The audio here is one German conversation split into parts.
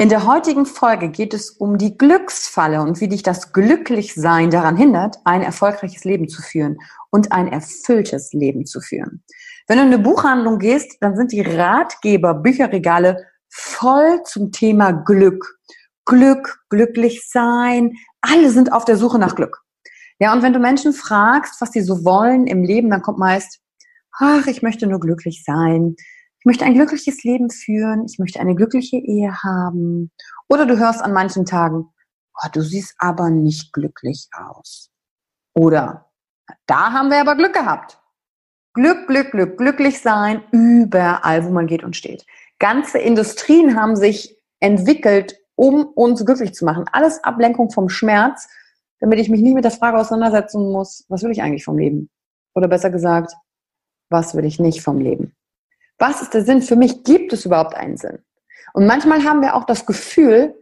In der heutigen Folge geht es um die Glücksfalle und wie dich das Glücklichsein daran hindert, ein erfolgreiches Leben zu führen und ein erfülltes Leben zu führen. Wenn du in eine Buchhandlung gehst, dann sind die Ratgeber, Bücherregale voll zum Thema Glück. Glück, glücklich sein, alle sind auf der Suche nach Glück. Ja, und wenn du Menschen fragst, was sie so wollen im Leben, dann kommt meist, ach, ich möchte nur glücklich sein ich möchte ein glückliches Leben führen, ich möchte eine glückliche Ehe haben. Oder du hörst an manchen Tagen, oh, du siehst aber nicht glücklich aus. Oder da haben wir aber Glück gehabt. Glück, Glück, Glück, glücklich sein, überall, wo man geht und steht. Ganze Industrien haben sich entwickelt, um uns glücklich zu machen. Alles Ablenkung vom Schmerz, damit ich mich nie mit der Frage auseinandersetzen muss, was will ich eigentlich vom Leben? Oder besser gesagt, was will ich nicht vom Leben? Was ist der Sinn? Für mich gibt es überhaupt einen Sinn. Und manchmal haben wir auch das Gefühl,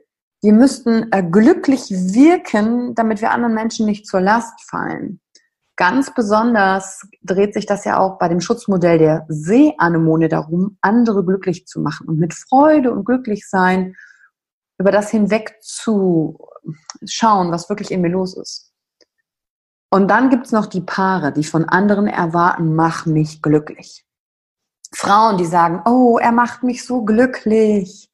wir müssten äh, glücklich wirken, damit wir anderen Menschen nicht zur Last fallen. Ganz besonders dreht sich das ja auch bei dem Schutzmodell der Seeanemone darum, andere glücklich zu machen und mit Freude und glücklich sein über das hinweg zu schauen, was wirklich in mir los ist. Und dann gibt's noch die Paare, die von anderen erwarten, mach mich glücklich. Frauen, die sagen, oh, er macht mich so glücklich.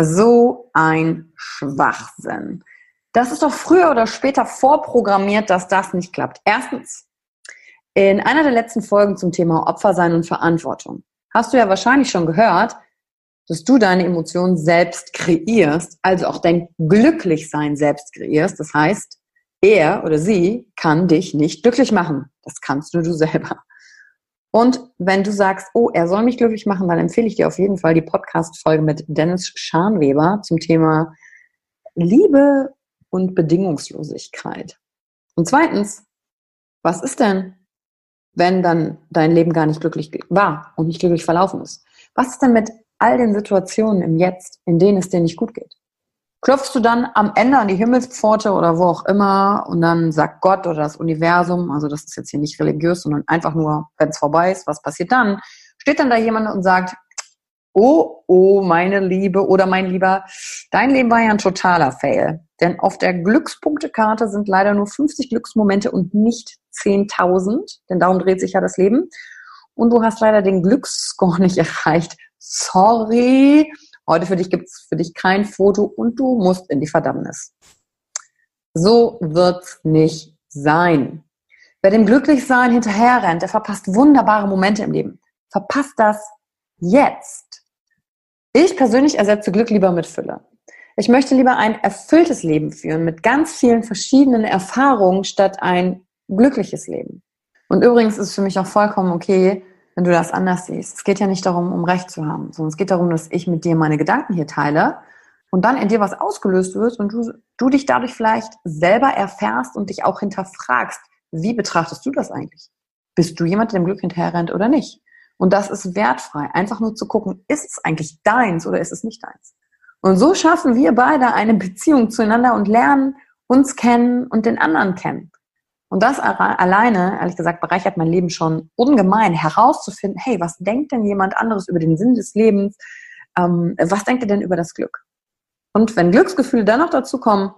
So ein Schwachsinn. Das ist doch früher oder später vorprogrammiert, dass das nicht klappt. Erstens, in einer der letzten Folgen zum Thema Opfersein und Verantwortung hast du ja wahrscheinlich schon gehört, dass du deine Emotionen selbst kreierst, also auch dein Glücklichsein selbst kreierst. Das heißt, er oder sie kann dich nicht glücklich machen. Das kannst nur du selber. Und wenn du sagst, oh, er soll mich glücklich machen, dann empfehle ich dir auf jeden Fall die Podcast-Folge mit Dennis Scharnweber zum Thema Liebe und Bedingungslosigkeit. Und zweitens, was ist denn, wenn dann dein Leben gar nicht glücklich war und nicht glücklich verlaufen ist? Was ist denn mit all den Situationen im Jetzt, in denen es dir nicht gut geht? Klopfst du dann am Ende an die Himmelspforte oder wo auch immer und dann sagt Gott oder das Universum, also das ist jetzt hier nicht religiös, sondern einfach nur, wenn es vorbei ist, was passiert dann? Steht dann da jemand und sagt, oh, oh, meine Liebe oder mein Lieber, dein Leben war ja ein totaler Fail. Denn auf der Glückspunktekarte sind leider nur 50 Glücksmomente und nicht 10.000, denn darum dreht sich ja das Leben. und du hast leider den Glücksscore nicht erreicht. Sorry, heute für dich gibt's für dich kein Foto und du musst in die Verdammnis. So wird's nicht sein. Wer dem Glücklichsein hinterherrennt, der verpasst wunderbare Momente im Leben. Verpasst das jetzt. Ich persönlich ersetze Glück lieber mit Fülle. Ich möchte lieber ein erfülltes Leben führen mit ganz vielen verschiedenen Erfahrungen statt ein glückliches Leben. Und übrigens ist es für mich auch vollkommen okay, wenn du das anders siehst. Es geht ja nicht darum, um Recht zu haben, sondern es geht darum, dass ich mit dir meine Gedanken hier teile und dann in dir was ausgelöst wird und du, du dich dadurch vielleicht selber erfährst und dich auch hinterfragst, wie betrachtest du das eigentlich? Bist du jemand, der dem Glück hinterherrennt oder nicht? Und das ist wertfrei. Einfach nur zu gucken, ist es eigentlich deins oder ist es nicht deins? Und so schaffen wir beide eine Beziehung zueinander und lernen uns kennen und den anderen kennen. Und das alleine, ehrlich gesagt, bereichert mein Leben schon ungemein, herauszufinden, hey, was denkt denn jemand anderes über den Sinn des Lebens? Ähm, was denkt er denn über das Glück? Und wenn Glücksgefühle dann noch dazu kommen,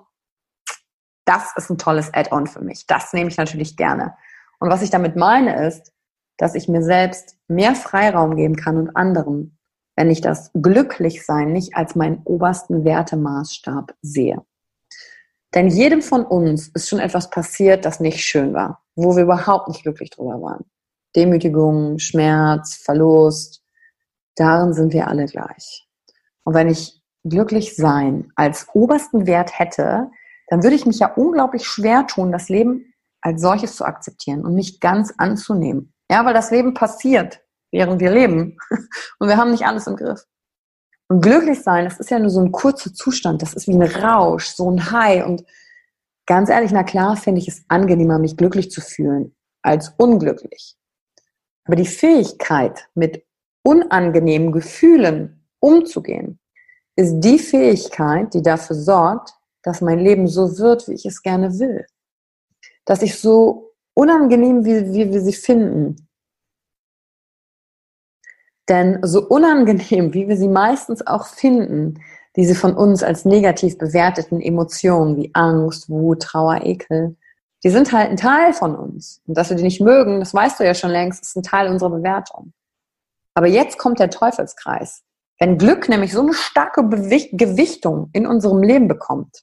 das ist ein tolles Add-on für mich. Das nehme ich natürlich gerne. Und was ich damit meine ist, dass ich mir selbst mehr Freiraum geben kann und anderen, wenn ich das Glücklichsein nicht als meinen obersten Wertemaßstab sehe. Denn jedem von uns ist schon etwas passiert, das nicht schön war, wo wir überhaupt nicht glücklich drüber waren. Demütigung, Schmerz, Verlust, darin sind wir alle gleich. Und wenn ich glücklich sein als obersten Wert hätte, dann würde ich mich ja unglaublich schwer tun, das Leben als solches zu akzeptieren und mich ganz anzunehmen. Ja, weil das Leben passiert, während wir leben. Und wir haben nicht alles im Griff. Und glücklich sein, das ist ja nur so ein kurzer Zustand. Das ist wie ein Rausch, so ein High. Und ganz ehrlich, na klar, finde ich es angenehmer, mich glücklich zu fühlen, als unglücklich. Aber die Fähigkeit, mit unangenehmen Gefühlen umzugehen, ist die Fähigkeit, die dafür sorgt, dass mein Leben so wird, wie ich es gerne will. Dass ich so unangenehm, wie, wie wir sie finden. Denn so unangenehm, wie wir sie meistens auch finden, diese von uns als negativ bewerteten Emotionen wie Angst, Wut, Trauer, Ekel, die sind halt ein Teil von uns. Und dass wir die nicht mögen, das weißt du ja schon längst, ist ein Teil unserer Bewertung. Aber jetzt kommt der Teufelskreis. Wenn Glück nämlich so eine starke Gewichtung in unserem Leben bekommt,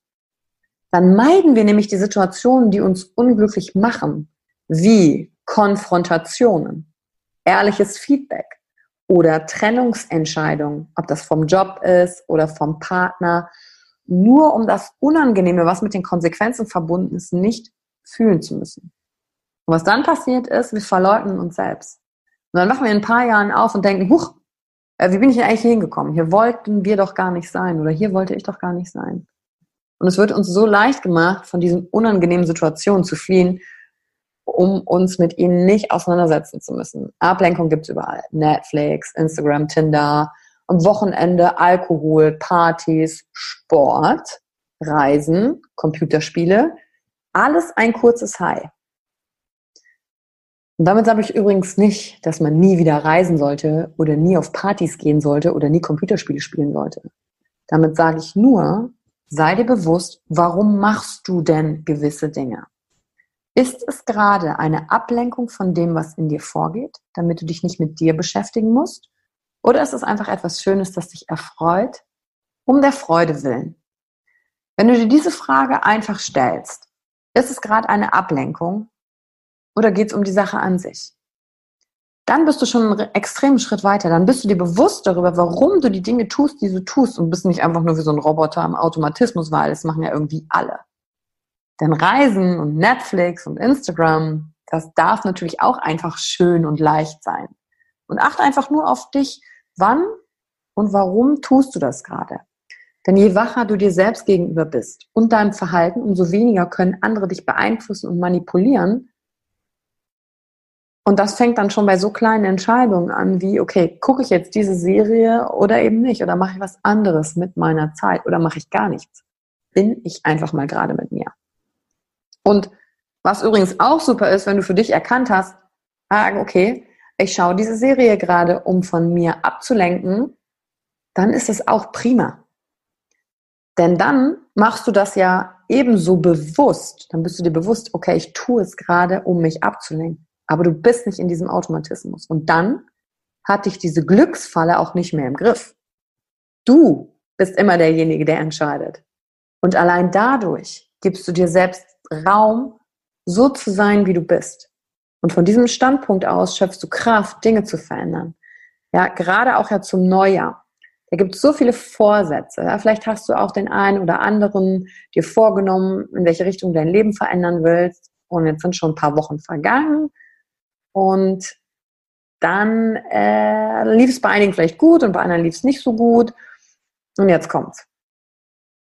dann meiden wir nämlich die Situationen, die uns unglücklich machen, wie Konfrontationen, ehrliches Feedback oder Trennungsentscheidungen, ob das vom Job ist oder vom Partner, nur um das Unangenehme, was mit den Konsequenzen verbunden ist, nicht fühlen zu müssen. Und was dann passiert ist, wir verleugnen uns selbst. Und dann machen wir in ein paar Jahren auf und denken, huch, äh, wie bin ich denn eigentlich hingekommen? Hier wollten wir doch gar nicht sein oder hier wollte ich doch gar nicht sein. Und es wird uns so leicht gemacht, von diesen unangenehmen Situationen zu fliehen, um uns mit ihnen nicht auseinandersetzen zu müssen. Ablenkung gibt's überall. Netflix, Instagram, Tinder, am Wochenende Alkohol, Partys, Sport, Reisen, Computerspiele. Alles ein kurzes High. Und damit sage ich übrigens nicht, dass man nie wieder reisen sollte oder nie auf Partys gehen sollte oder nie Computerspiele spielen sollte. Damit sage ich nur, sei dir bewusst, warum machst du denn gewisse Dinge? Ist es gerade eine Ablenkung von dem, was in dir vorgeht, damit du dich nicht mit dir beschäftigen musst? Oder ist es einfach etwas Schönes, das dich erfreut, um der Freude willen? Wenn du dir diese Frage einfach stellst, ist es gerade eine Ablenkung oder geht es um die Sache an sich? Dann bist du schon einen extremen Schritt weiter. Dann bist du dir bewusst darüber, warum du die Dinge tust, die du tust und bist nicht einfach nur wie so ein Roboter im Automatismus, weil das machen ja irgendwie alle. Denn Reisen und Netflix und Instagram, das darf natürlich auch einfach schön und leicht sein. Und achte einfach nur auf dich, wann und warum tust du das gerade. Denn je wacher du dir selbst gegenüber bist und deinem Verhalten, umso weniger können andere dich beeinflussen und manipulieren. Und das fängt dann schon bei so kleinen Entscheidungen an, wie, okay, gucke ich jetzt diese Serie oder eben nicht? Oder mache ich was anderes mit meiner Zeit oder mache ich gar nichts? Bin ich einfach mal gerade mit mir. Und was übrigens auch super ist, wenn du für dich erkannt hast, ah, okay, ich schaue diese Serie gerade, um von mir abzulenken, dann ist es auch prima. Denn dann machst du das ja ebenso bewusst. Dann bist du dir bewusst, okay, ich tue es gerade, um mich abzulenken. Aber du bist nicht in diesem Automatismus. Und dann hat dich diese Glücksfalle auch nicht mehr im Griff. Du bist immer derjenige, der entscheidet. Und allein dadurch gibst du dir selbst Raum, so zu sein, wie du bist. Und von diesem Standpunkt aus schöpfst du Kraft, Dinge zu verändern. Ja, gerade auch ja zum Neujahr. Da gibt es so viele Vorsätze. Ja, vielleicht hast du auch den einen oder anderen dir vorgenommen, in welche Richtung du dein Leben verändern willst. Und jetzt sind schon ein paar Wochen vergangen. Und dann äh, lief es bei einigen vielleicht gut und bei anderen lief es nicht so gut. Und jetzt kommt's.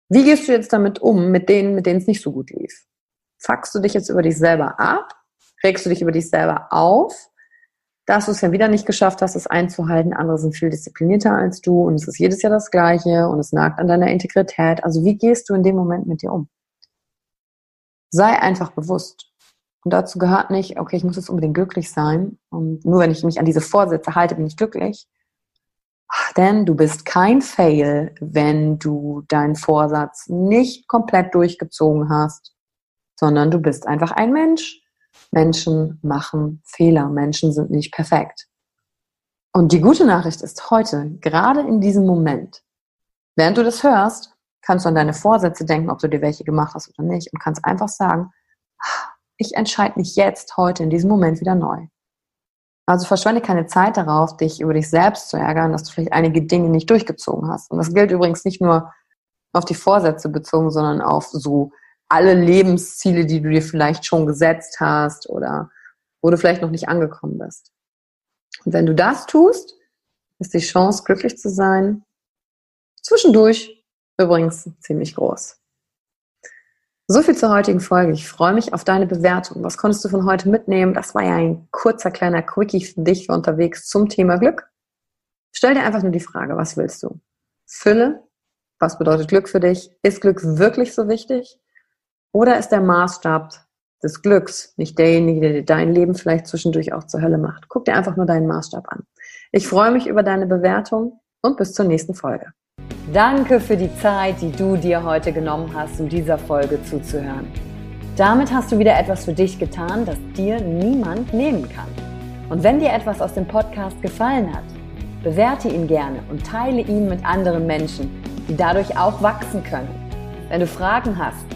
Wie gehst du jetzt damit um, mit denen, mit denen es nicht so gut lief? Fuckst du dich jetzt über dich selber ab? Regst du dich über dich selber auf? Dass du es ja wieder nicht geschafft hast, es einzuhalten. Andere sind viel disziplinierter als du und es ist jedes Jahr das Gleiche und es nagt an deiner Integrität. Also wie gehst du in dem Moment mit dir um? Sei einfach bewusst. Und dazu gehört nicht, okay, ich muss jetzt unbedingt glücklich sein. Und nur wenn ich mich an diese Vorsätze halte, bin ich glücklich. Denn du bist kein Fail, wenn du deinen Vorsatz nicht komplett durchgezogen hast, sondern du bist einfach ein Mensch. Menschen machen Fehler. Menschen sind nicht perfekt. Und die gute Nachricht ist heute, gerade in diesem Moment, während du das hörst, kannst du an deine Vorsätze denken, ob du dir welche gemacht hast oder nicht und kannst einfach sagen, ich entscheide mich jetzt, heute, in diesem Moment wieder neu. Also verschwende keine Zeit darauf, dich über dich selbst zu ärgern, dass du vielleicht einige Dinge nicht durchgezogen hast. Und das gilt übrigens nicht nur auf die Vorsätze bezogen, sondern auf so alle Lebensziele, die du dir vielleicht schon gesetzt hast oder wo du vielleicht noch nicht angekommen bist. Und wenn du das tust, ist die Chance, glücklich zu sein, zwischendurch übrigens ziemlich groß. So viel zur heutigen Folge. Ich freue mich auf deine Bewertung. Was konntest du von heute mitnehmen? Das war ja ein kurzer kleiner Quickie für dich für unterwegs zum Thema Glück. Stell dir einfach nur die Frage, was willst du? Fülle. Was bedeutet Glück für dich? Ist Glück wirklich so wichtig? Oder ist der Maßstab des Glücks nicht derjenige, der dir dein Leben vielleicht zwischendurch auch zur Hölle macht? Guck dir einfach nur deinen Maßstab an. Ich freue mich über deine Bewertung und bis zur nächsten Folge. Danke für die Zeit, die du dir heute genommen hast, um dieser Folge zuzuhören. Damit hast du wieder etwas für dich getan, das dir niemand nehmen kann. Und wenn dir etwas aus dem Podcast gefallen hat, bewerte ihn gerne und teile ihn mit anderen Menschen, die dadurch auch wachsen können. Wenn du Fragen hast